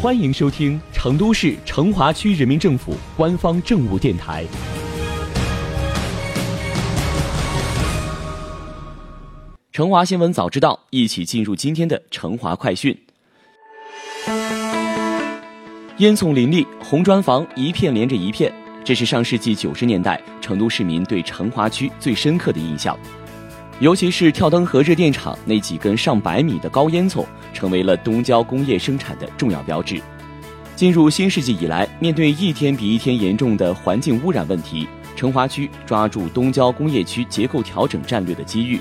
欢迎收听成都市成华区人民政府官方政务电台。成华新闻早知道，一起进入今天的成华快讯。烟囱林立，红砖房一片连着一片，这是上世纪九十年代成都市民对成华区最深刻的印象。尤其是跳灯河热电厂那几根上百米的高烟囱，成为了东郊工业生产的重要标志。进入新世纪以来，面对一天比一天严重的环境污染问题，成华区抓住东郊工业区结构调整战略的机遇，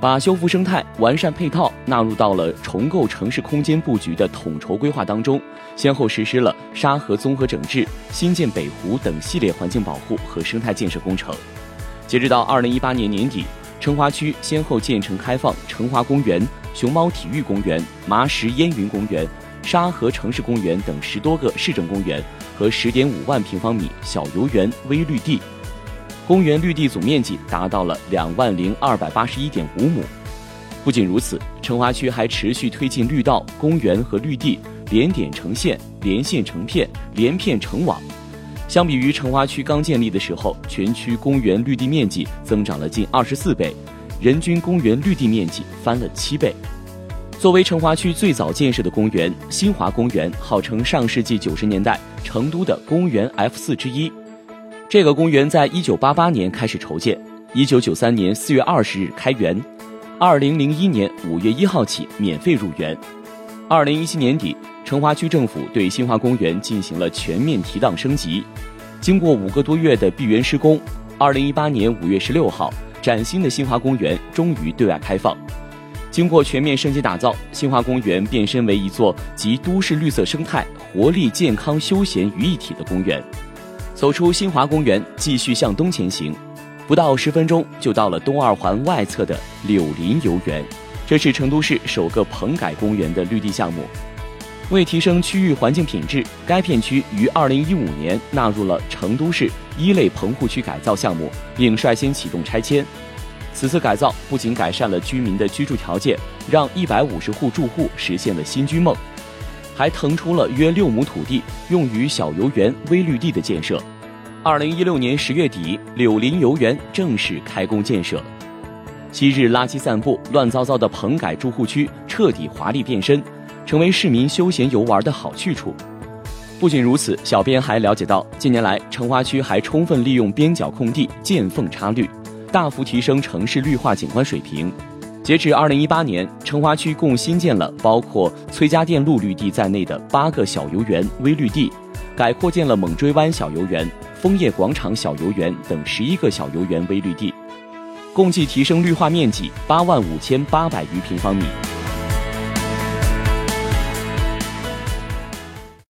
把修复生态、完善配套纳入到了重构城市空间布局的统筹规划当中，先后实施了沙河综合整治、新建北湖等系列环境保护和生态建设工程。截止到二零一八年年底。成华区先后建成开放成华公园、熊猫体育公园、麻石烟云公园、沙河城市公园等十多个市政公园和十点五万平方米小游园微绿地，公园绿地总面积达到了两万零二百八十一点五亩。不仅如此，成华区还持续推进绿道、公园和绿地连点成线、连线成片、连片成网。相比于成华区刚建立的时候，全区公园绿地面积增长了近二十四倍，人均公园绿地面积翻了七倍。作为成华区最早建设的公园，新华公园号称上世纪九十年代成都的公园 F 四之一。这个公园在一九八八年开始筹建，一九九三年四月二十日开园，二零零一年五月一号起免费入园。二零一七年底，成华区政府对新华公园进行了全面提档升级。经过五个多月的闭园施工，二零一八年五月十六号，崭新的新华公园终于对外开放。经过全面升级打造，新华公园变身为一座集都市绿色生态、活力、健康、休闲于一体的公园。走出新华公园，继续向东前行，不到十分钟就到了东二环外侧的柳林游园。这是成都市首个棚改公园的绿地项目。为提升区域环境品质，该片区于二零一五年纳入了成都市一类棚户区改造项目，并率先启动拆迁。此次改造不仅改善了居民的居住条件，让一百五十户住户实现了新居梦，还腾出了约六亩土地用于小游园微绿地的建设。二零一六年十月底，柳林游园正式开工建设。昔日垃圾散布、乱糟糟的棚改住户区彻底华丽变身，成为市民休闲游玩的好去处。不仅如此，小编还了解到，近年来成华区还充分利用边角空地见缝插绿，大幅提升城市绿化景观水平。截至二零一八年，成华区共新建了包括崔家店路绿地在内的八个小游园微绿地，改扩建了猛追湾小游园、枫叶广场小游园等十一个小游园微绿地。共计提升绿化面积八万五千八百余平方米。